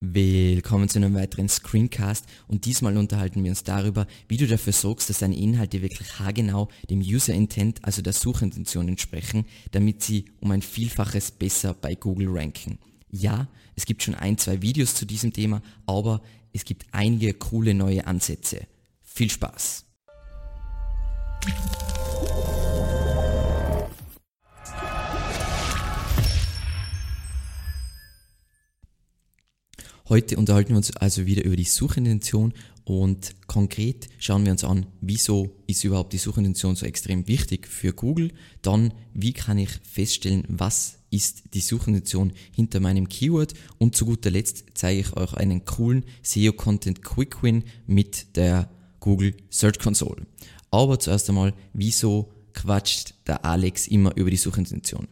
Willkommen zu einem weiteren Screencast und diesmal unterhalten wir uns darüber, wie du dafür sorgst, dass deine Inhalte wirklich haargenau dem User Intent, also der Suchintention entsprechen, damit sie um ein Vielfaches besser bei Google ranken. Ja, es gibt schon ein, zwei Videos zu diesem Thema, aber es gibt einige coole neue Ansätze. Viel Spaß! Heute unterhalten wir uns also wieder über die Suchintention und konkret schauen wir uns an, wieso ist überhaupt die Suchintention so extrem wichtig für Google. Dann, wie kann ich feststellen, was ist die Suchintention hinter meinem Keyword und zu guter Letzt zeige ich euch einen coolen SEO-Content Quick Win mit der Google Search Console. Aber zuerst einmal, wieso quatscht der Alex immer über die Suchintention?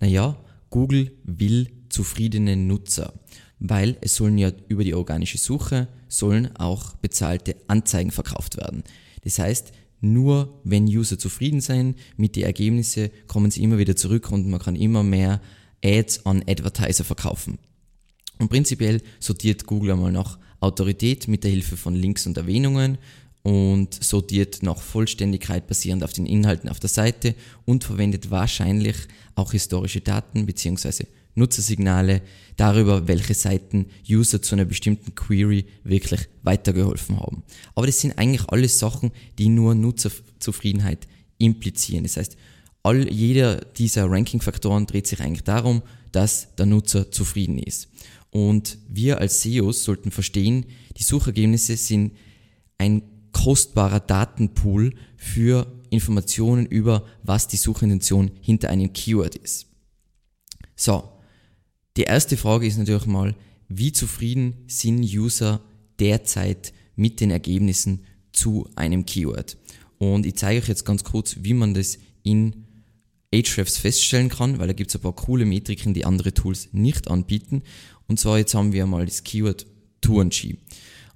Naja, Google will zufriedene Nutzer weil es sollen ja über die organische Suche sollen auch bezahlte Anzeigen verkauft werden. Das heißt, nur wenn User zufrieden sein mit den Ergebnissen, kommen sie immer wieder zurück und man kann immer mehr Ads an Advertiser verkaufen. Und prinzipiell sortiert Google einmal nach Autorität mit der Hilfe von Links und Erwähnungen und sortiert nach Vollständigkeit basierend auf den Inhalten auf der Seite und verwendet wahrscheinlich auch historische Daten bzw. Nutzersignale darüber, welche Seiten User zu einer bestimmten Query wirklich weitergeholfen haben. Aber das sind eigentlich alles Sachen, die nur Nutzerzufriedenheit implizieren. Das heißt, all, jeder dieser Ranking-Faktoren dreht sich eigentlich darum, dass der Nutzer zufrieden ist. Und wir als SEOs sollten verstehen, die Suchergebnisse sind ein kostbarer Datenpool für Informationen über, was die Suchintention hinter einem Keyword ist. So, die erste Frage ist natürlich mal, wie zufrieden sind User derzeit mit den Ergebnissen zu einem Keyword? Und ich zeige euch jetzt ganz kurz, wie man das in Ahrefs feststellen kann, weil da gibt es ein paar coole Metriken, die andere Tools nicht anbieten. Und zwar jetzt haben wir mal das Keyword Tourenski.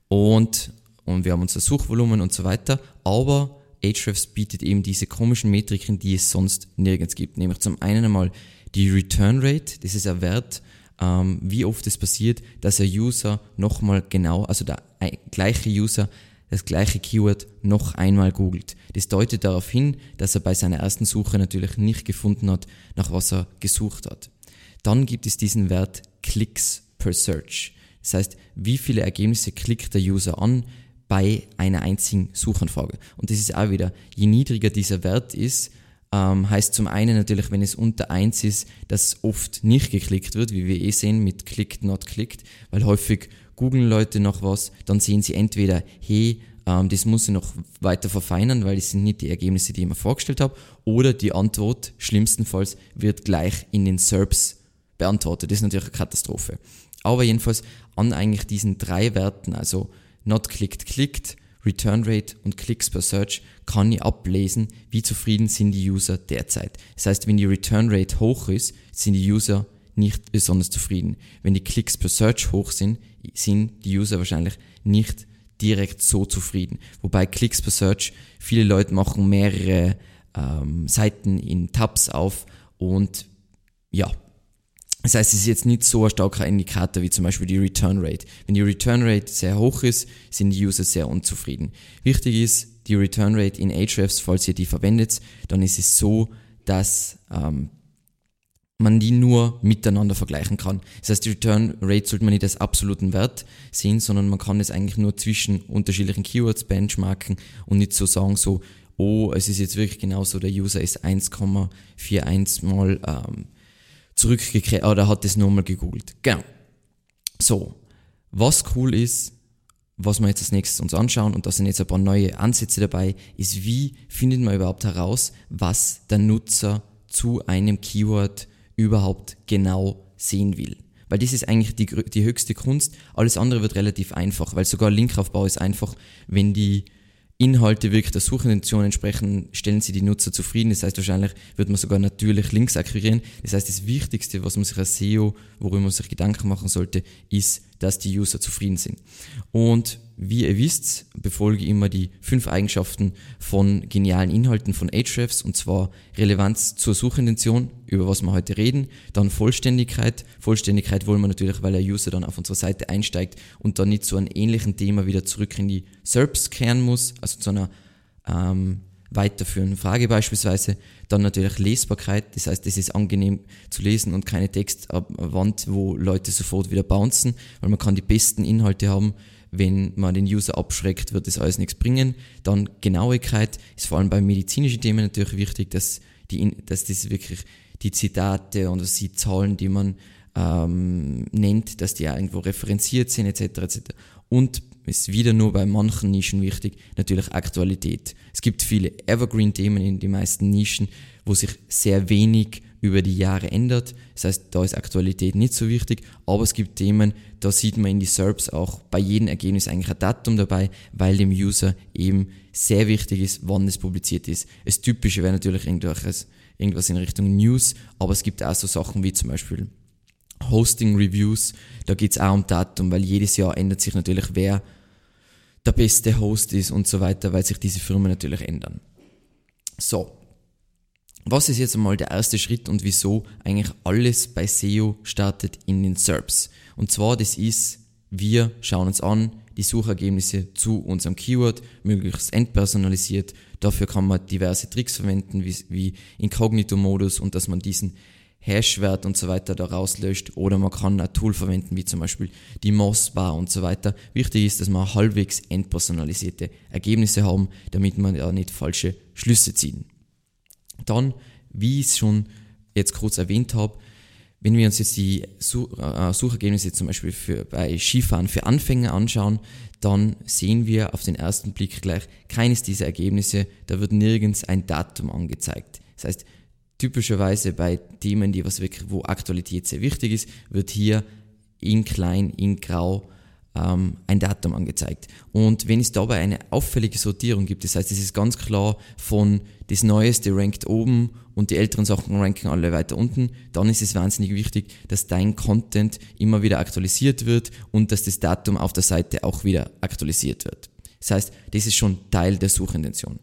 Und, und wir haben unser Suchvolumen und so weiter. Aber Ahrefs bietet eben diese komischen Metriken, die es sonst nirgends gibt. Nämlich zum einen einmal die Return Rate, das ist ein Wert, ähm, wie oft es passiert, dass ein User nochmal genau, also der gleiche User das gleiche Keyword noch einmal googelt. Das deutet darauf hin, dass er bei seiner ersten Suche natürlich nicht gefunden hat, nach was er gesucht hat. Dann gibt es diesen Wert Klicks per Search. Das heißt, wie viele Ergebnisse klickt der User an bei einer einzigen Suchanfrage. Und das ist auch wieder, je niedriger dieser Wert ist, ähm, heißt zum einen natürlich, wenn es unter 1 ist, dass oft nicht geklickt wird, wie wir eh sehen mit clicked, not clicked, weil häufig googeln Leute noch was, dann sehen sie entweder, hey, ähm, das muss ich noch weiter verfeinern, weil das sind nicht die Ergebnisse, die ich mir vorgestellt habe, oder die Antwort, schlimmstenfalls, wird gleich in den SERPs beantwortet. Das ist natürlich eine Katastrophe. Aber jedenfalls an eigentlich diesen drei Werten, also not clicked, clicked, Return Rate und Klicks per Search kann ich ablesen, wie zufrieden sind die User derzeit. Das heißt, wenn die Return Rate hoch ist, sind die User nicht besonders zufrieden. Wenn die Klicks per Search hoch sind, sind die User wahrscheinlich nicht direkt so zufrieden. Wobei Klicks per Search, viele Leute machen mehrere ähm, Seiten in Tabs auf und ja, das heißt, es ist jetzt nicht so ein starker Indikator wie zum Beispiel die Return Rate. Wenn die Return Rate sehr hoch ist, sind die User sehr unzufrieden. Wichtig ist, die Return Rate in Ahrefs, falls ihr die verwendet, dann ist es so, dass ähm, man die nur miteinander vergleichen kann. Das heißt, die Return Rate sollte man nicht als absoluten Wert sehen, sondern man kann es eigentlich nur zwischen unterschiedlichen Keywords benchmarken und nicht so sagen, so, oh, es ist jetzt wirklich genauso, der User ist 1,41 mal ähm, zurückgekehrt oder hat das nochmal gegoogelt. Genau. So, was cool ist, was wir jetzt als nächstes uns anschauen, und da sind jetzt ein paar neue Ansätze dabei, ist, wie findet man überhaupt heraus, was der Nutzer zu einem Keyword überhaupt genau sehen will. Weil das ist eigentlich die, die höchste Kunst. Alles andere wird relativ einfach, weil sogar Linkaufbau ist einfach, wenn die Inhalte wirklich der Suchintention entsprechen, stellen sie die Nutzer zufrieden. Das heißt, wahrscheinlich wird man sogar natürlich Links akquirieren. Das heißt, das Wichtigste, was man sich als SEO, worüber man sich Gedanken machen sollte, ist, dass die User zufrieden sind. Und wie ihr wisst, befolge ich immer die fünf Eigenschaften von genialen Inhalten von Ahrefs und zwar Relevanz zur Suchintention, über was wir heute reden, dann Vollständigkeit. Vollständigkeit wollen wir natürlich, weil der User dann auf unsere Seite einsteigt und dann nicht zu einem ähnlichen Thema wieder zurück in die SERPs kehren muss, also zu einer ähm, weiterführenden Frage beispielsweise. Dann natürlich Lesbarkeit, das heißt, es ist angenehm zu lesen und keine Textwand, wo Leute sofort wieder bouncen, weil man kann die besten Inhalte haben, wenn man den User abschreckt, wird das alles nichts bringen. Dann Genauigkeit ist vor allem bei medizinischen Themen natürlich wichtig, dass, die, dass das wirklich die Zitate und die Zahlen, die man ähm, nennt, dass die irgendwo referenziert sind etc. etc. Und ist wieder nur bei manchen Nischen wichtig, natürlich Aktualität. Es gibt viele Evergreen-Themen in den meisten Nischen, wo sich sehr wenig über die Jahre ändert. Das heißt, da ist Aktualität nicht so wichtig, aber es gibt Themen, da sieht man in die SERPs auch bei jedem Ergebnis eigentlich ein Datum dabei, weil dem User eben sehr wichtig ist, wann es publiziert ist. Das Typische wäre natürlich irgendwas, irgendwas in Richtung News, aber es gibt auch so Sachen wie zum Beispiel Hosting Reviews, da geht es auch um Datum, weil jedes Jahr ändert sich natürlich, wer der beste Host ist und so weiter, weil sich diese Firmen natürlich ändern. So, was ist jetzt einmal der erste Schritt und wieso eigentlich alles bei SEO startet in den SERPs? Und zwar, das ist, wir schauen uns an, die Suchergebnisse zu unserem Keyword, möglichst entpersonalisiert. Dafür kann man diverse Tricks verwenden, wie, wie Inkognito-Modus und dass man diesen Hashwert und so weiter da rauslöscht oder man kann ein Tool verwenden, wie zum Beispiel die Mossbar und so weiter. Wichtig ist, dass man halbwegs entpersonalisierte Ergebnisse haben, damit man ja nicht falsche Schlüsse ziehen. Dann, wie ich es schon jetzt kurz erwähnt habe, wenn wir uns jetzt die äh, Suchergebnisse zum Beispiel für, bei Skifahren für Anfänger anschauen, dann sehen wir auf den ersten Blick gleich keines dieser Ergebnisse, da wird nirgends ein Datum angezeigt. Das heißt, typischerweise bei Themen, die was wirklich, wo Aktualität sehr wichtig ist, wird hier in klein, in grau ähm, ein Datum angezeigt. Und wenn es dabei eine auffällige Sortierung gibt, das heißt, es ist ganz klar von das Neueste rankt oben und die älteren Sachen ranken alle weiter unten, dann ist es wahnsinnig wichtig, dass dein Content immer wieder aktualisiert wird und dass das Datum auf der Seite auch wieder aktualisiert wird. Das heißt, das ist schon Teil der Suchintention.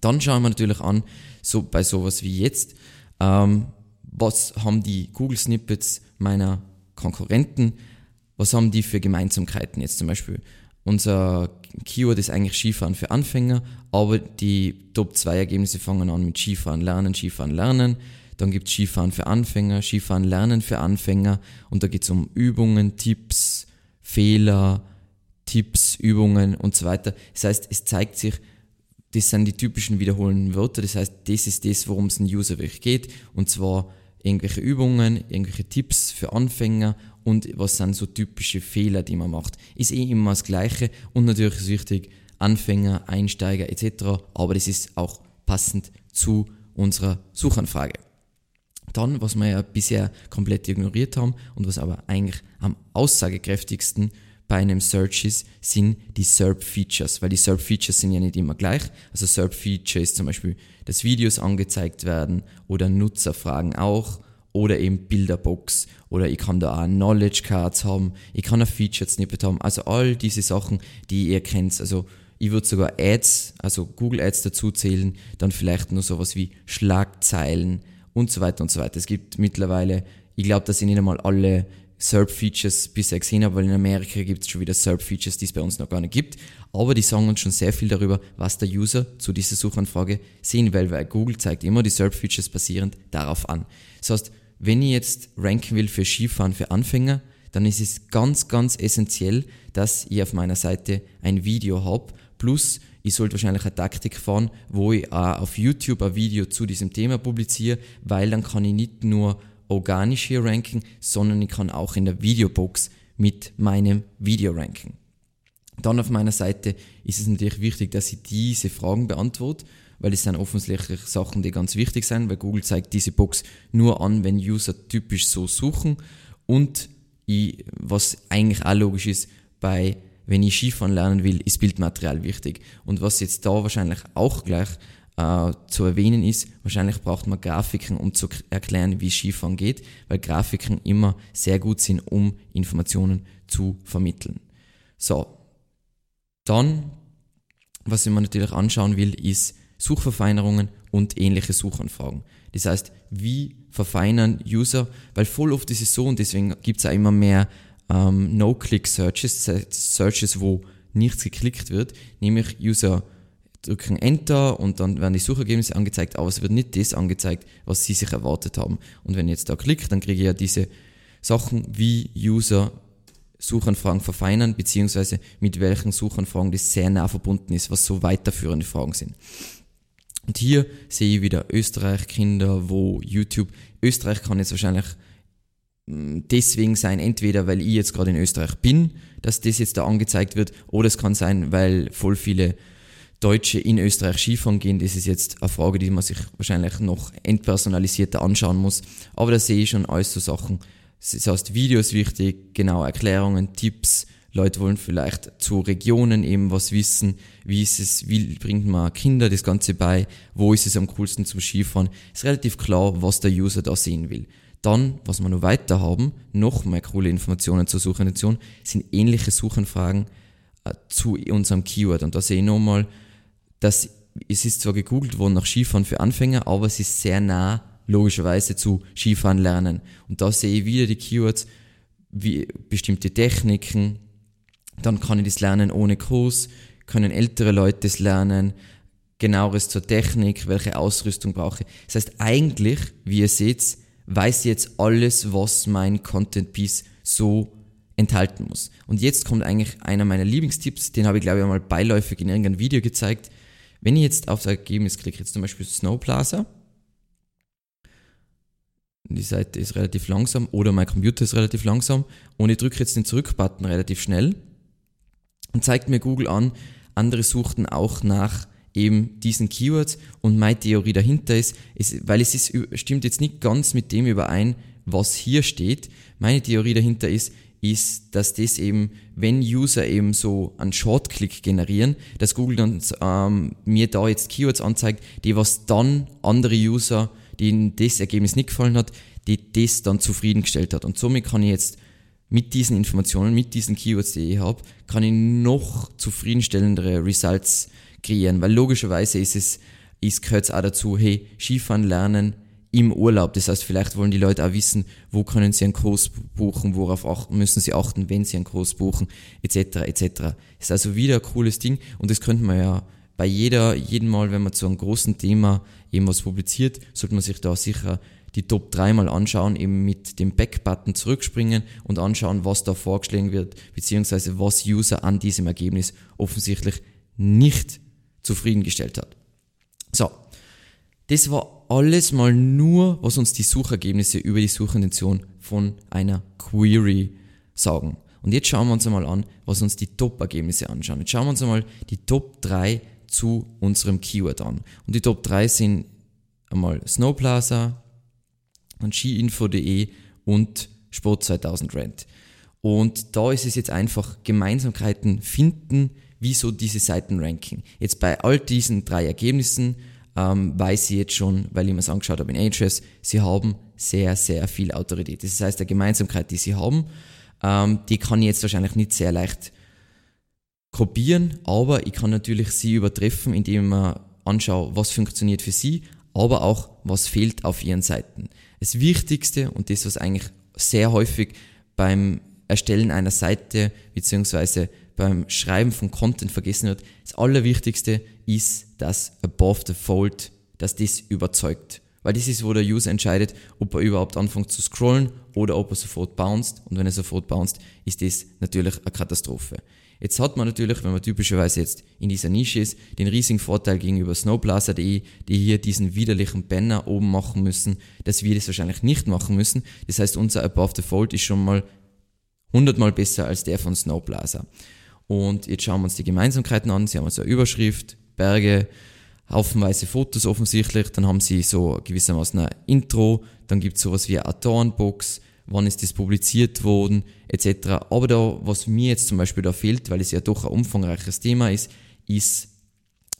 Dann schauen wir natürlich an, so bei sowas wie jetzt, ähm, was haben die Google Snippets meiner Konkurrenten was haben die für Gemeinsamkeiten jetzt zum Beispiel? Unser Keyword ist eigentlich Skifahren für Anfänger, aber die Top 2 Ergebnisse fangen an mit Skifahren lernen, Skifahren lernen. Dann gibt es Skifahren für Anfänger, Skifahren lernen für Anfänger und da geht es um Übungen, Tipps, Fehler, Tipps, Übungen und so weiter. Das heißt, es zeigt sich, das sind die typischen wiederholenden Wörter. Das heißt, das ist das, worum es ein User wirklich geht. Und zwar irgendwelche Übungen, irgendwelche Tipps für Anfänger und was sind so typische Fehler, die man macht. Ist eh immer das Gleiche und natürlich ist wichtig, Anfänger, Einsteiger etc., aber das ist auch passend zu unserer Suchanfrage. Dann, was wir ja bisher komplett ignoriert haben und was aber eigentlich am aussagekräftigsten bei einem Search ist, sind die SERP-Features, weil die SERP-Features sind ja nicht immer gleich. Also SERP-Feature ist zum Beispiel, dass Videos angezeigt werden oder Nutzerfragen auch oder eben Bilderbox oder ich kann da auch Knowledge Cards haben, ich kann ein Featured Snippet haben, also all diese Sachen, die ihr kennt, also ich würde sogar Ads, also Google Ads dazu zählen, dann vielleicht nur sowas wie Schlagzeilen und so weiter und so weiter. Es gibt mittlerweile, ich glaube, dass ich nicht einmal alle SERP-Features bisher gesehen habe, weil in Amerika gibt es schon wieder SERP-Features, die es bei uns noch gar nicht gibt. Aber die sagen uns schon sehr viel darüber, was der User zu dieser Suchanfrage sehen will, weil Google zeigt immer die SERP-Features basierend darauf an. Das heißt, wenn ich jetzt ranken will für Skifahren für Anfänger, dann ist es ganz, ganz essentiell, dass ich auf meiner Seite ein Video habe. Plus, ich sollte wahrscheinlich eine Taktik fahren, wo ich auch auf YouTube ein Video zu diesem Thema publiziere, weil dann kann ich nicht nur organisch hier ranken, sondern ich kann auch in der Videobox mit meinem Video ranken. Dann auf meiner Seite ist es natürlich wichtig, dass ich diese Fragen beantworte weil es sind offensichtlich Sachen, die ganz wichtig sind, weil Google zeigt diese Box nur an, wenn User typisch so suchen und ich, was eigentlich auch logisch ist, bei wenn ich Skifahren lernen will, ist Bildmaterial wichtig. Und was jetzt da wahrscheinlich auch gleich äh, zu erwähnen ist, wahrscheinlich braucht man Grafiken, um zu erklären, wie Skifahren geht, weil Grafiken immer sehr gut sind, um Informationen zu vermitteln. So, Dann, was ich mir natürlich anschauen will, ist Suchverfeinerungen und ähnliche Suchanfragen. Das heißt, wie verfeinern User, weil voll oft ist es so und deswegen gibt es auch immer mehr ähm, No-Click-Searches, Searches, wo nichts geklickt wird, nämlich User drücken Enter und dann werden die Suchergebnisse angezeigt, aber es wird nicht das angezeigt, was sie sich erwartet haben. Und wenn ich jetzt da klicke, dann kriege ich ja diese Sachen, wie User Suchanfragen verfeinern, beziehungsweise mit welchen Suchanfragen das sehr nah verbunden ist, was so weiterführende Fragen sind. Und hier sehe ich wieder Österreich, Kinder, wo YouTube, Österreich kann jetzt wahrscheinlich mm, deswegen sein, entweder weil ich jetzt gerade in Österreich bin, dass das jetzt da angezeigt wird, oder es kann sein, weil voll viele Deutsche in Österreich Skifahren gehen. Das ist jetzt eine Frage, die man sich wahrscheinlich noch entpersonalisierter anschauen muss. Aber da sehe ich schon alles so Sachen. Das heißt, Videos wichtig, genau Erklärungen, Tipps. Leute wollen vielleicht zu Regionen eben was wissen. Wie ist es, wie bringt man Kinder das Ganze bei? Wo ist es am coolsten zum Skifahren? Ist relativ klar, was der User da sehen will. Dann, was wir noch weiter haben, noch mehr coole Informationen zur Suchintention, sind ähnliche Suchanfragen äh, zu unserem Keyword. Und da sehe ich nochmal, dass es ist zwar gegoogelt worden nach Skifahren für Anfänger, aber es ist sehr nah logischerweise zu Skifahren lernen. Und da sehe ich wieder die Keywords, wie bestimmte Techniken, dann kann ich das lernen ohne Kurs, können ältere Leute das lernen, genaueres zur Technik, welche Ausrüstung brauche ich. Das heißt, eigentlich, wie ihr seht, weiß ich jetzt alles, was mein Content Piece so enthalten muss. Und jetzt kommt eigentlich einer meiner Lieblingstipps, den habe ich glaube ich einmal beiläufig in irgendeinem Video gezeigt. Wenn ich jetzt auf das Ergebnis klicke, jetzt zum Beispiel Snow Plaza, die Seite ist relativ langsam oder mein Computer ist relativ langsam und ich drücke jetzt den Zurück-Button relativ schnell und zeigt mir Google an, andere suchten auch nach eben diesen Keywords und meine Theorie dahinter ist, ist weil es ist, stimmt jetzt nicht ganz mit dem überein, was hier steht. Meine Theorie dahinter ist, ist, dass das eben, wenn User eben so einen Shortclick generieren, dass Google dann ähm, mir da jetzt Keywords anzeigt, die was dann andere User, denen das Ergebnis nicht gefallen hat, die das dann zufriedengestellt hat. Und somit kann ich jetzt mit diesen Informationen, mit diesen Keywords, die ich habe, kann ich noch zufriedenstellendere Results kreieren, weil logischerweise ist es, ist, gehört es auch dazu, hey, Skifahren lernen, im Urlaub. Das heißt, vielleicht wollen die Leute auch wissen, wo können sie einen Kurs buchen, worauf achten, müssen sie achten, wenn sie einen Kurs buchen, etc. etc. Ist also wieder ein cooles Ding und das könnte man ja bei jeder, jeden Mal, wenn man zu einem großen Thema was publiziert, sollte man sich da sicher die Top 3 mal anschauen, eben mit dem Back-Button zurückspringen und anschauen, was da vorgeschlagen wird, beziehungsweise was User an diesem Ergebnis offensichtlich nicht zufriedengestellt hat. So, das war alles mal nur, was uns die Suchergebnisse über die Suchintention von einer Query sagen. Und jetzt schauen wir uns einmal an, was uns die Top-Ergebnisse anschauen. Jetzt schauen wir uns einmal die Top 3 zu unserem Keyword an. Und die Top 3 sind einmal Snowplaza, dann skiinfo.de und Sport 2000 Rent. Und da ist es jetzt einfach Gemeinsamkeiten finden, wieso diese Seiten ranken. Jetzt bei all diesen drei Ergebnissen ähm, weiß ich jetzt schon, weil ich mir es angeschaut habe in Ahrefs, sie haben sehr, sehr viel Autorität. Das heißt, der Gemeinsamkeit, die sie haben, ähm, die kann ich jetzt wahrscheinlich nicht sehr leicht kopieren, aber ich kann natürlich sie übertreffen, indem ich anschaue, was funktioniert für sie, aber auch, was fehlt auf ihren Seiten. Das Wichtigste und das, was eigentlich sehr häufig beim Erstellen einer Seite beziehungsweise beim Schreiben von Content vergessen wird, das Allerwichtigste ist das Above the Fold, dass das überzeugt. Weil das ist, wo der User entscheidet, ob er überhaupt anfängt zu scrollen oder ob er sofort bounced. Und wenn er sofort bounced, ist das natürlich eine Katastrophe. Jetzt hat man natürlich, wenn man typischerweise jetzt in dieser Nische ist, den riesigen Vorteil gegenüber Snowblazer.de, die hier diesen widerlichen Banner oben machen müssen, dass wir das wahrscheinlich nicht machen müssen. Das heißt, unser Above the Fold ist schon mal hundertmal besser als der von Snowblazer. Und jetzt schauen wir uns die Gemeinsamkeiten an. Sie haben also eine Überschrift, Berge, haufenweise Fotos offensichtlich, dann haben sie so gewissermaßen ein Intro, dann gibt es sowas wie eine Autorenbox, wann ist das publiziert worden, etc. Aber da, was mir jetzt zum Beispiel da fehlt, weil es ja doch ein umfangreiches Thema ist, ist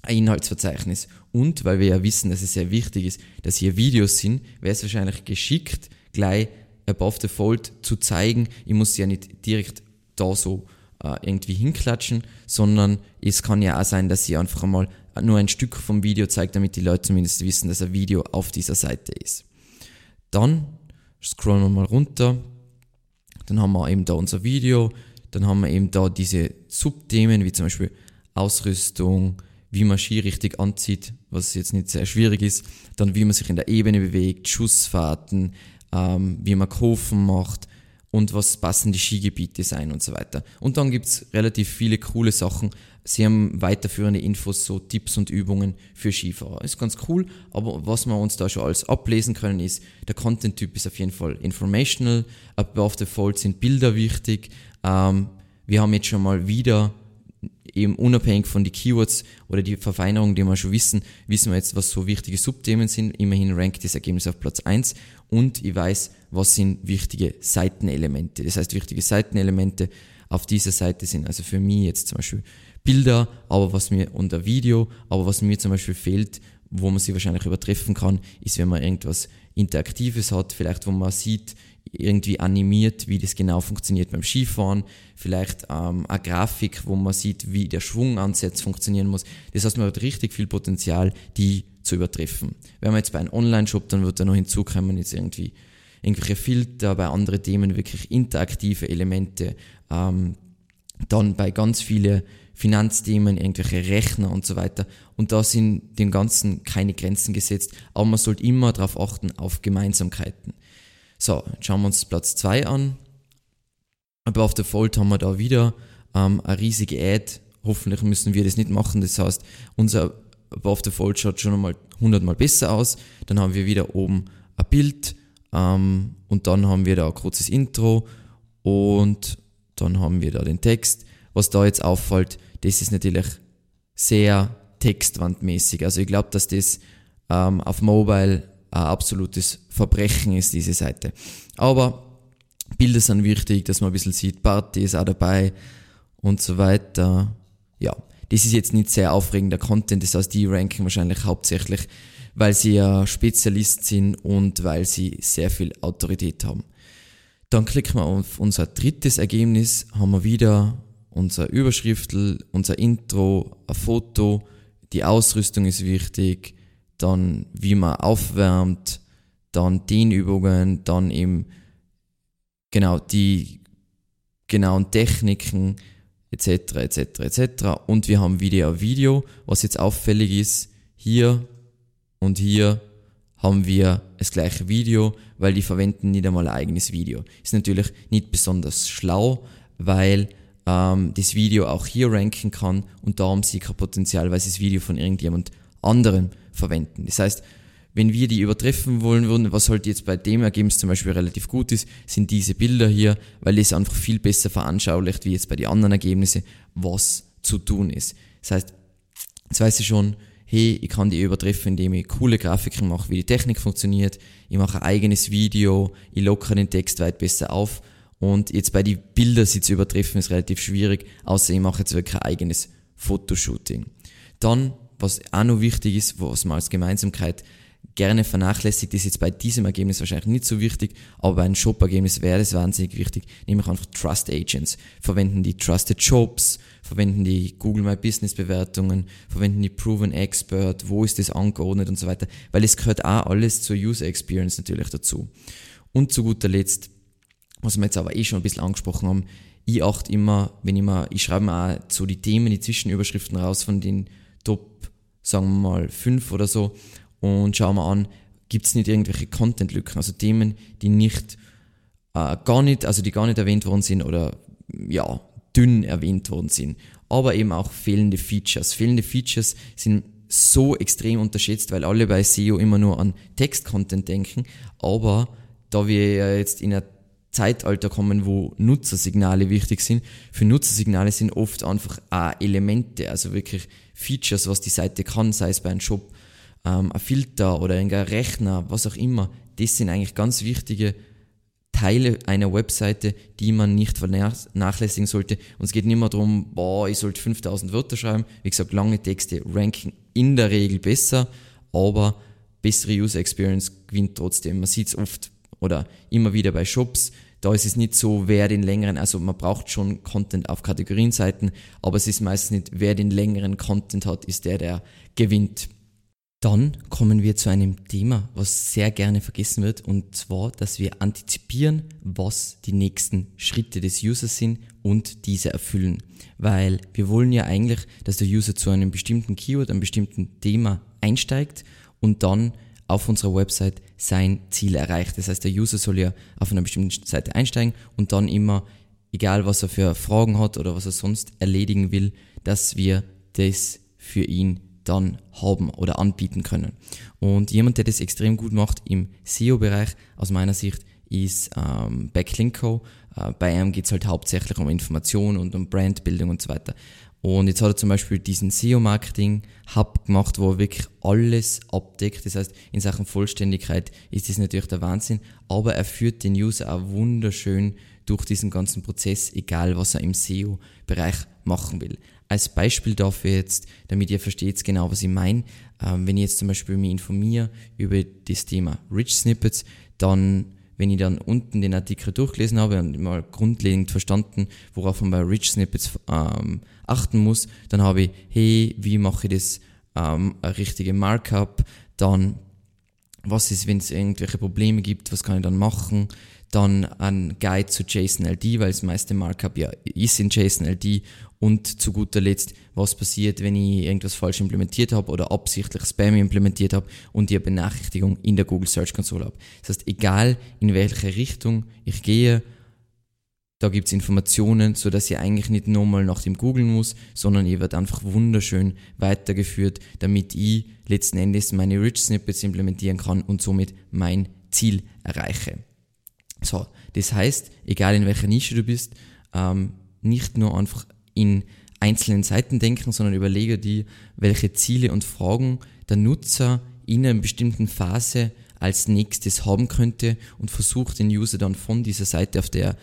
ein Inhaltsverzeichnis. Und weil wir ja wissen, dass es sehr wichtig ist, dass hier Videos sind, wäre es wahrscheinlich geschickt, gleich above the fold zu zeigen. Ich muss ja nicht direkt da so äh, irgendwie hinklatschen, sondern es kann ja auch sein, dass sie einfach einmal nur ein Stück vom Video zeigt, damit die Leute zumindest wissen, dass ein Video auf dieser Seite ist. Dann scrollen wir mal runter, dann haben wir eben da unser Video, dann haben wir eben da diese Subthemen, wie zum Beispiel Ausrüstung, wie man Ski richtig anzieht, was jetzt nicht sehr schwierig ist, dann wie man sich in der Ebene bewegt, Schussfahrten, ähm, wie man Kurven macht und was passende Skigebiete sein und so weiter. Und dann gibt's relativ viele coole Sachen. Sie haben weiterführende Infos, so Tipps und Übungen für Skifahrer. Ist ganz cool, aber was wir uns da schon alles ablesen können, ist, der Content-Typ ist auf jeden Fall informational, above the fold sind Bilder wichtig. Ähm, wir haben jetzt schon mal wieder eben unabhängig von den Keywords oder die Verfeinerung, die wir schon wissen, wissen wir jetzt, was so wichtige Subthemen sind. Immerhin rankt das Ergebnis auf Platz 1 und ich weiß, was sind wichtige Seitenelemente. Das heißt, wichtige Seitenelemente auf dieser Seite sind also für mich jetzt zum Beispiel Bilder, aber was mir und ein Video, aber was mir zum Beispiel fehlt, wo man sie wahrscheinlich übertreffen kann, ist, wenn man irgendwas Interaktives hat, vielleicht wo man sieht, irgendwie animiert, wie das genau funktioniert beim Skifahren, vielleicht ähm, eine Grafik, wo man sieht, wie der Schwungansatz funktionieren muss. Das heißt, man hat richtig viel Potenzial, die zu übertreffen. Wenn man jetzt bei einem Online-Shop, dann wird da noch hinzukommen, jetzt irgendwie irgendwelche Filter, bei anderen Themen wirklich interaktive Elemente, ähm, dann bei ganz vielen Finanzthemen, irgendwelche Rechner und so weiter. Und da sind dem Ganzen keine Grenzen gesetzt, aber man sollte immer darauf achten, auf Gemeinsamkeiten. So, jetzt schauen wir uns Platz 2 an. Aber auf der Fold haben wir da wieder ähm, eine riesige Ad. Hoffentlich müssen wir das nicht machen. Das heißt, unser Above the Fold schaut schon einmal 100 Mal besser aus. Dann haben wir wieder oben ein Bild ähm, und dann haben wir da ein kurzes Intro und dann haben wir da den Text. Was da jetzt auffällt, das ist natürlich sehr textwandmäßig. Also ich glaube, dass das ähm, auf Mobile ein absolutes Verbrechen ist, diese Seite. Aber Bilder sind wichtig, dass man ein bisschen sieht, Party ist auch dabei und so weiter. Ja, das ist jetzt nicht sehr aufregender Content, das heißt, die ranken wahrscheinlich hauptsächlich, weil sie ja Spezialist sind und weil sie sehr viel Autorität haben. Dann klicken wir auf unser drittes Ergebnis, haben wir wieder unser Überschriftel, unser Intro, ein Foto, die Ausrüstung ist wichtig, dann wie man aufwärmt, dann Dehnübungen, dann eben genau die genauen Techniken etc. etc. etc. Und wir haben wieder Video, was jetzt auffällig ist, hier und hier haben wir das gleiche Video, weil die verwenden nicht einmal ein eigenes Video. Ist natürlich nicht besonders schlau, weil ähm, das Video auch hier ranken kann und da haben sie kein Potenzial, weil sie das Video von irgendjemand anderem verwenden. Das heißt, wenn wir die übertreffen wollen würden, was halt jetzt bei dem Ergebnis zum Beispiel relativ gut ist, sind diese Bilder hier, weil es einfach viel besser veranschaulicht, wie jetzt bei den anderen Ergebnissen, was zu tun ist. Das heißt, jetzt weiß ich schon, hey, ich kann die übertreffen, indem ich coole Grafiken mache, wie die Technik funktioniert, ich mache ein eigenes Video, ich lockere den Text weit besser auf und jetzt bei den Bildern sie zu übertreffen ist relativ schwierig, außer ich mache jetzt wirklich ein eigenes Fotoshooting. Dann was auch noch wichtig ist, was man als Gemeinsamkeit gerne vernachlässigt, ist jetzt bei diesem Ergebnis wahrscheinlich nicht so wichtig, aber bei einem Shop-Ergebnis wäre das wahnsinnig wichtig, nämlich einfach Trust Agents. Verwenden die Trusted Jobs, verwenden die Google My Business Bewertungen, verwenden die Proven Expert, wo ist das angeordnet und so weiter, weil es gehört auch alles zur User Experience natürlich dazu. Und zu guter Letzt, was wir jetzt aber eh schon ein bisschen angesprochen haben, ich achte immer, wenn ich mal, ich schreibe mir auch so die Themen, die Zwischenüberschriften raus von den Top, sagen wir mal, fünf oder so und schauen wir an, gibt es nicht irgendwelche Content-Lücken, also Themen, die nicht, äh, gar nicht, also die gar nicht erwähnt worden sind oder, ja, dünn erwähnt worden sind. Aber eben auch fehlende Features. Fehlende Features sind so extrem unterschätzt, weil alle bei SEO immer nur an Text-Content denken. Aber da wir ja jetzt in einer Zeitalter kommen, wo Nutzersignale wichtig sind. Für Nutzersignale sind oft einfach auch Elemente, also wirklich Features, was die Seite kann, sei es bei einem Shop, ähm, ein Filter oder ein Rechner, was auch immer. Das sind eigentlich ganz wichtige Teile einer Webseite, die man nicht vernachlässigen sollte. Und es geht nicht mehr darum, boah, ich sollte 5000 Wörter schreiben. Wie gesagt, lange Texte ranken in der Regel besser, aber bessere User Experience gewinnt trotzdem. Man sieht es oft oder immer wieder bei Shops, da ist es nicht so, wer den längeren, also man braucht schon Content auf Kategorienseiten, aber es ist meistens nicht, wer den längeren Content hat, ist der, der gewinnt. Dann kommen wir zu einem Thema, was sehr gerne vergessen wird, und zwar, dass wir antizipieren, was die nächsten Schritte des Users sind und diese erfüllen. Weil wir wollen ja eigentlich, dass der User zu einem bestimmten Keyword, einem bestimmten Thema einsteigt und dann auf unserer Website sein Ziel erreicht. Das heißt, der User soll ja auf einer bestimmten Seite einsteigen und dann immer, egal was er für Fragen hat oder was er sonst erledigen will, dass wir das für ihn dann haben oder anbieten können. Und jemand, der das extrem gut macht im SEO-Bereich, aus meiner Sicht, ist ähm, Backlinko. Äh, bei ihm geht es halt hauptsächlich um Information und um Brandbildung und so weiter. Und jetzt hat er zum Beispiel diesen SEO-Marketing-Hub gemacht, wo er wirklich alles abdeckt. Das heißt, in Sachen Vollständigkeit ist das natürlich der Wahnsinn, aber er führt den User auch wunderschön durch diesen ganzen Prozess, egal was er im SEO-Bereich machen will. Als Beispiel dafür jetzt, damit ihr versteht genau, was ich meine, ähm, wenn ich jetzt zum Beispiel mich informiere über das Thema Rich Snippets, dann, wenn ich dann unten den Artikel durchgelesen habe und mal grundlegend verstanden, worauf man bei Rich Snippets ähm, achten muss, dann habe ich, hey, wie mache ich das ähm, richtige Markup, dann was ist, wenn es irgendwelche Probleme gibt, was kann ich dann machen, dann ein Guide zu JSON-LD, weil das meiste Markup ja ist in JSON-LD und zu guter Letzt, was passiert, wenn ich irgendwas falsch implementiert habe oder absichtlich Spam implementiert habe und die Benachrichtigung in der Google Search Console habe. Das heißt, egal in welche Richtung ich gehe, da gibt's Informationen, so dass ich eigentlich nicht nochmal nach dem googeln muss, sondern ihr wird einfach wunderschön weitergeführt, damit ich letzten Endes meine Rich Snippets implementieren kann und somit mein Ziel erreiche. So, das heißt, egal in welcher Nische du bist, ähm, nicht nur einfach in einzelnen Seiten denken, sondern überlege dir, welche Ziele und Fragen der Nutzer in einer bestimmten Phase als nächstes haben könnte und versuch den User dann von dieser Seite, auf der,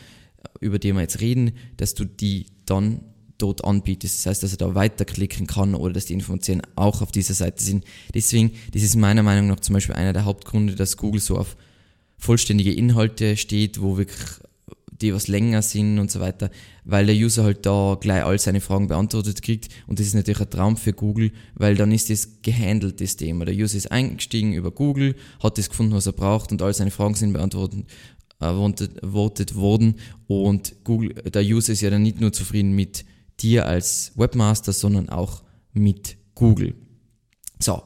über die wir jetzt reden, dass du die dann dort anbietest. Das heißt, dass er da weiterklicken kann oder dass die Informationen auch auf dieser Seite sind. Deswegen, das ist meiner Meinung nach zum Beispiel einer der Hauptgründe, dass Google so auf vollständige Inhalte steht, wo wirklich die was länger sind und so weiter, weil der User halt da gleich all seine Fragen beantwortet kriegt und das ist natürlich ein Traum für Google, weil dann ist das gehandelt, das Thema. Der User ist eingestiegen über Google, hat das gefunden, was er braucht und all seine Fragen sind beantwortet erwartet worden und Google, der User ist ja dann nicht nur zufrieden mit dir als Webmaster, sondern auch mit Google. So,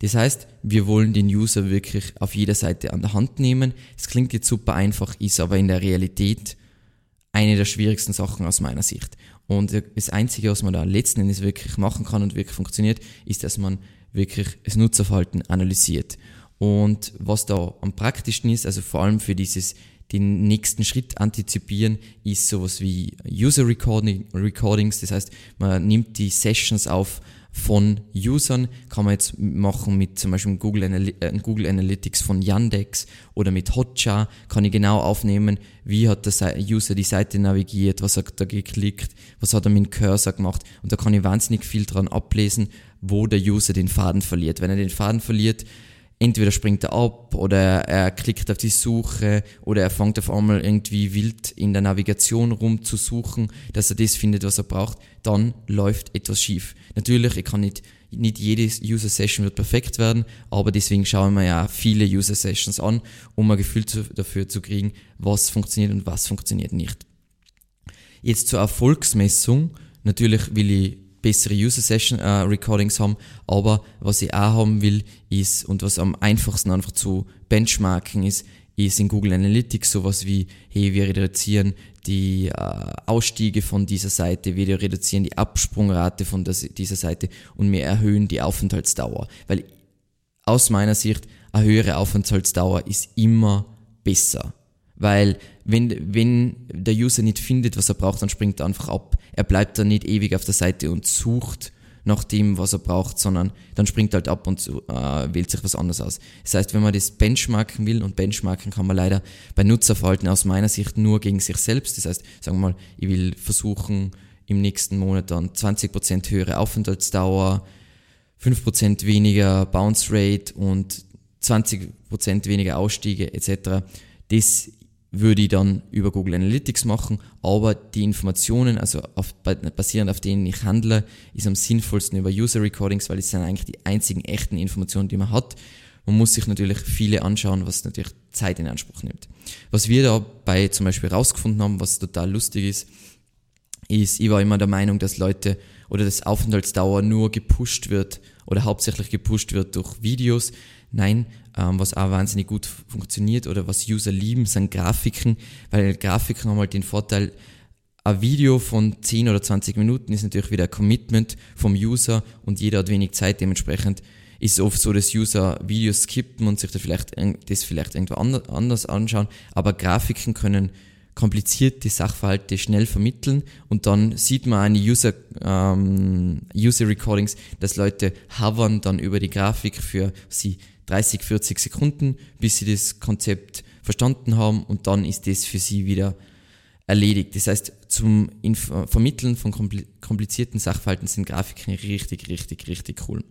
das heißt, wir wollen den User wirklich auf jeder Seite an der Hand nehmen. Es klingt jetzt super einfach, ist aber in der Realität eine der schwierigsten Sachen aus meiner Sicht. Und das Einzige, was man da letzten Endes wirklich machen kann und wirklich funktioniert, ist, dass man wirklich das Nutzerverhalten analysiert. Und was da am praktischsten ist, also vor allem für dieses den nächsten Schritt antizipieren, ist sowas wie User Recording, Recordings. Das heißt, man nimmt die Sessions auf von Usern. Kann man jetzt machen mit zum Beispiel Google, Analy äh, Google Analytics von Yandex oder mit Hotjar. Kann ich genau aufnehmen, wie hat der User die Seite navigiert, was hat er geklickt, was hat er mit dem Cursor gemacht. Und da kann ich wahnsinnig viel dran ablesen, wo der User den Faden verliert. Wenn er den Faden verliert, entweder springt er ab oder er klickt auf die Suche oder er fängt auf einmal irgendwie wild in der Navigation rum zu suchen, dass er das findet, was er braucht, dann läuft etwas schief. Natürlich, ich kann nicht, nicht jede User Session wird perfekt werden, aber deswegen schauen wir ja viele User Sessions an, um ein Gefühl zu, dafür zu kriegen, was funktioniert und was funktioniert nicht. Jetzt zur Erfolgsmessung. Natürlich will ich bessere User Session äh, Recordings haben, aber was ich auch haben will, ist, und was am einfachsten einfach zu benchmarken ist, ist in Google Analytics sowas wie, hey, wir reduzieren die äh, Ausstiege von dieser Seite, wir reduzieren die Absprungrate von das, dieser Seite und wir erhöhen die Aufenthaltsdauer. Weil aus meiner Sicht eine höhere Aufenthaltsdauer ist immer besser. Weil wenn, wenn der User nicht findet, was er braucht, dann springt er einfach ab. Er bleibt dann nicht ewig auf der Seite und sucht nach dem, was er braucht, sondern dann springt er halt ab und äh, wählt sich was anderes aus. Das heißt, wenn man das benchmarken will, und benchmarken kann man leider bei Nutzerverhalten aus meiner Sicht nur gegen sich selbst. Das heißt, sagen wir mal, ich will versuchen, im nächsten Monat dann 20% höhere Aufenthaltsdauer, 5% weniger Bounce Rate und 20% weniger Ausstiege etc. Das würde ich dann über Google Analytics machen, aber die Informationen, also auf, basierend auf denen ich handle, ist am sinnvollsten über User Recordings, weil es sind eigentlich die einzigen echten Informationen, die man hat. Man muss sich natürlich viele anschauen, was natürlich Zeit in Anspruch nimmt. Was wir dabei zum Beispiel rausgefunden haben, was total lustig ist, ist, ich war immer der Meinung, dass Leute oder das Aufenthaltsdauer nur gepusht wird oder hauptsächlich gepusht wird durch Videos. Nein, ähm, was auch wahnsinnig gut funktioniert oder was User lieben, sind Grafiken, weil Grafiken haben halt den Vorteil, ein Video von 10 oder 20 Minuten ist natürlich wieder ein Commitment vom User und jeder hat wenig Zeit. Dementsprechend ist es oft so, dass User Videos skippen und sich das vielleicht, das vielleicht irgendwo anders anschauen. Aber Grafiken können komplizierte Sachverhalte schnell vermitteln und dann sieht man eine User, ähm, User Recordings, dass Leute hovern dann über die Grafik für sie 30, 40 Sekunden, bis sie das Konzept verstanden haben und dann ist das für sie wieder erledigt. Das heißt, zum Inf Vermitteln von komplizierten Sachverhalten sind Grafiken richtig, richtig, richtig cool.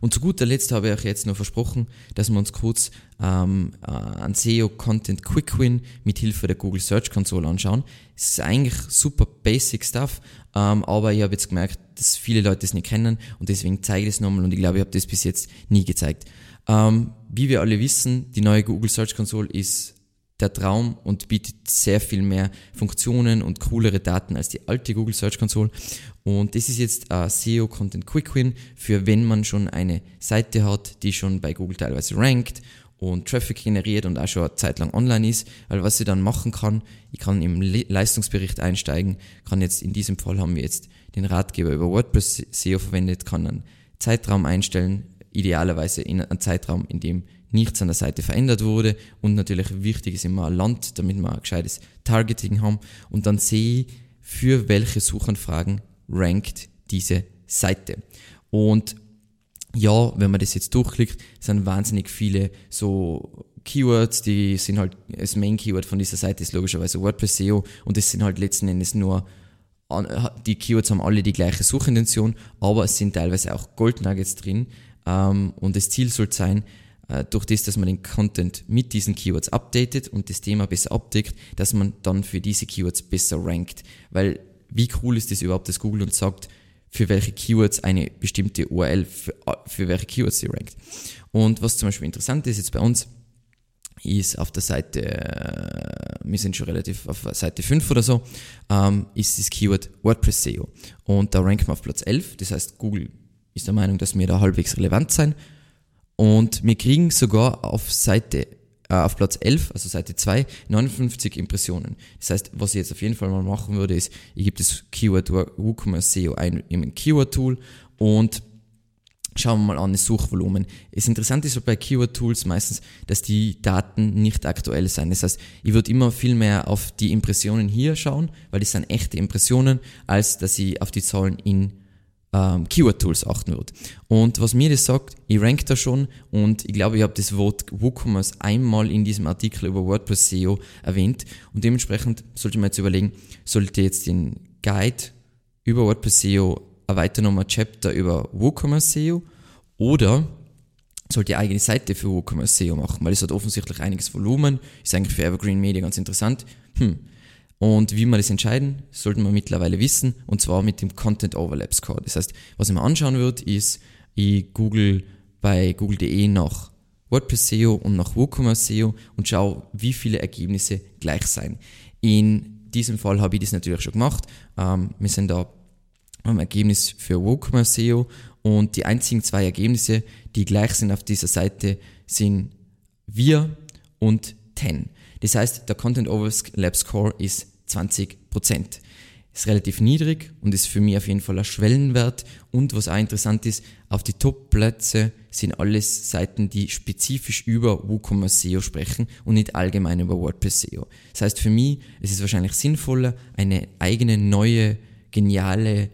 Und zu guter Letzt habe ich euch jetzt noch versprochen, dass wir uns kurz ähm, äh, an SEO Content Quick Win mit Hilfe der Google Search Console anschauen. Es ist eigentlich super basic Stuff, ähm, aber ich habe jetzt gemerkt, dass viele Leute es nicht kennen und deswegen zeige ich es nochmal und ich glaube, ich habe das bis jetzt nie gezeigt. Ähm, wie wir alle wissen, die neue Google Search Console ist der Traum und bietet sehr viel mehr Funktionen und coolere Daten als die alte Google Search Console. Und das ist jetzt ein SEO Content Quick Win für wenn man schon eine Seite hat, die schon bei Google teilweise rankt und Traffic generiert und auch schon eine Zeit lang online ist. Weil was ich dann machen kann, ich kann im Leistungsbericht einsteigen, kann jetzt in diesem Fall haben wir jetzt den Ratgeber über WordPress SEO verwendet, kann einen Zeitraum einstellen, idealerweise in einem Zeitraum, in dem nichts an der Seite verändert wurde. Und natürlich wichtig ist immer Land, damit wir ein gescheites Targeting haben. Und dann sehe ich, für welche Suchanfragen rankt diese Seite. Und ja, wenn man das jetzt durchklickt, sind wahnsinnig viele so Keywords, die sind halt, das Main Keyword von dieser Seite ist logischerweise WordPress SEO und das sind halt letzten Endes nur, die Keywords haben alle die gleiche Suchintention, aber es sind teilweise auch Gold Nuggets drin. Ähm, und das Ziel soll sein, durch das, dass man den Content mit diesen Keywords updatet und das Thema besser abdeckt, dass man dann für diese Keywords besser rankt. Weil wie cool ist das überhaupt, dass Google uns sagt, für welche Keywords eine bestimmte URL, für, für welche Keywords sie rankt. Und was zum Beispiel interessant ist jetzt bei uns, ist auf der Seite, äh, wir sind schon relativ auf Seite 5 oder so, ähm, ist das Keyword WordPress SEO. Und da ranken wir auf Platz 11. Das heißt, Google ist der Meinung, dass wir da halbwegs relevant sein. Und wir kriegen sogar auf Seite, äh, auf Platz 11, also Seite 2, 59 Impressionen. Das heißt, was ich jetzt auf jeden Fall mal machen würde, ist, ich gebe das Keyword WooCommerce SEO ein im Keyword-Tool und Schauen wir mal an das Suchvolumen. Das Interessante ist bei Keyword Tools meistens, dass die Daten nicht aktuell sind. Das heißt, ich würde immer viel mehr auf die Impressionen hier schauen, weil das sind echte Impressionen, als dass ich auf die Zahlen in ähm, Keyword-Tools achten würde. Und was mir das sagt, ich rank da schon und ich glaube, ich habe das Wort WooCommerce einmal in diesem Artikel über WordPress SEO erwähnt und dementsprechend sollte man jetzt überlegen, sollte jetzt den Guide über WordPress SEO erweitern nochmal ein Chapter über WooCommerce SEO oder sollte die eigene Seite für WooCommerce SEO machen, weil es hat offensichtlich einiges Volumen, ist eigentlich für Evergreen Media ganz interessant. Hm, und wie wir das entscheiden, sollten wir mittlerweile wissen, und zwar mit dem Content Overlap Score. Das heißt, was ich mir anschauen würde, ist, ich google bei google.de nach WordPress SEO und nach WooCommerce SEO und schaue, wie viele Ergebnisse gleich sein. In diesem Fall habe ich das natürlich schon gemacht. Ähm, wir sind da am Ergebnis für WooCommerce SEO und die einzigen zwei Ergebnisse, die gleich sind auf dieser Seite, sind wir und 10. Das heißt, der Content Overlap Score ist 20%. Ist relativ niedrig und ist für mich auf jeden Fall ein Schwellenwert. Und was auch interessant ist, auf die Top-Plätze sind alles Seiten, die spezifisch über WooCommerce SEO sprechen und nicht allgemein über WordPress SEO. Das heißt, für mich ist es wahrscheinlich sinnvoller, eine eigene, neue, geniale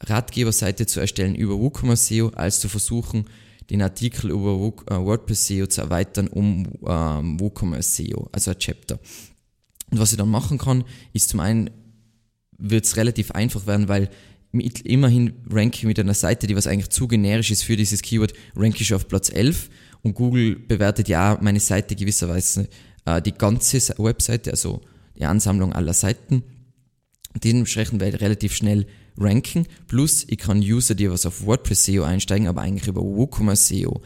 Ratgeberseite zu erstellen über WooCommerce SEO, als zu versuchen, den Artikel über äh, WordPress SEO zu erweitern um ähm, WooCommerce SEO, also ein Chapter. Und was ich dann machen kann, ist zum einen, wird es relativ einfach werden, weil mit, immerhin ranke ich mit einer Seite, die was eigentlich zu generisch ist für dieses Keyword, ranke ich auf Platz 11 und Google bewertet ja meine Seite gewisserweise äh, die ganze Webseite, also die Ansammlung aller Seiten. Dementsprechend werde ich relativ schnell ranken. Plus, ich kann User, die was auf WordPress SEO einsteigen, aber eigentlich über WooCommerce SEO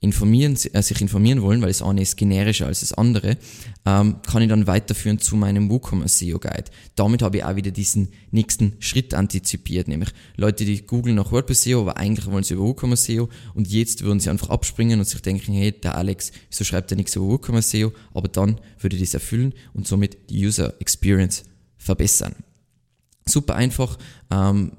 informieren, äh, sich informieren wollen, weil das eine ist generischer als das andere, ähm, kann ich dann weiterführen zu meinem WooCommerce SEO Guide. Damit habe ich auch wieder diesen nächsten Schritt antizipiert, nämlich Leute, die googeln nach WordPress SEO, aber eigentlich wollen sie über WooCommerce SEO und jetzt würden sie einfach abspringen und sich denken, hey, der Alex, wieso schreibt er nichts über WooCommerce SEO? Aber dann würde ich das erfüllen und somit die User Experience verbessern. Super einfach. Ähm,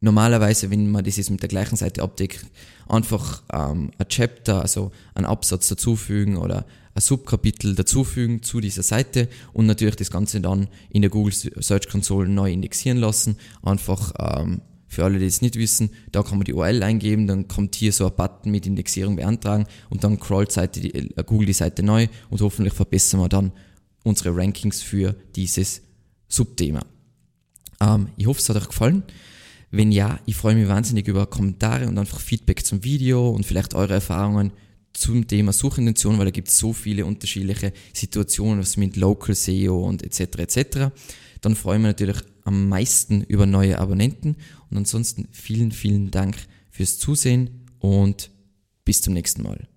normalerweise, wenn man das jetzt mit der gleichen Seite abdeckt, einfach ähm, ein Chapter, also einen Absatz dazufügen oder ein Subkapitel dazufügen zu dieser Seite und natürlich das Ganze dann in der Google Search Console neu indexieren lassen. Einfach ähm, für alle, die es nicht wissen, da kann man die URL eingeben, dann kommt hier so ein Button mit Indexierung beantragen und dann crawlt Seite die, äh, Google die Seite neu und hoffentlich verbessern wir dann unsere Rankings für dieses Subthema. Ähm, ich hoffe, es hat euch gefallen. Wenn ja, ich freue mich wahnsinnig über Kommentare und einfach Feedback zum Video und vielleicht eure Erfahrungen zum Thema Suchintention, weil da gibt es so viele unterschiedliche Situationen, was mit Local SEO und etc. etc. Dann freue ich mich natürlich am meisten über neue Abonnenten und ansonsten vielen, vielen Dank fürs Zusehen und bis zum nächsten Mal.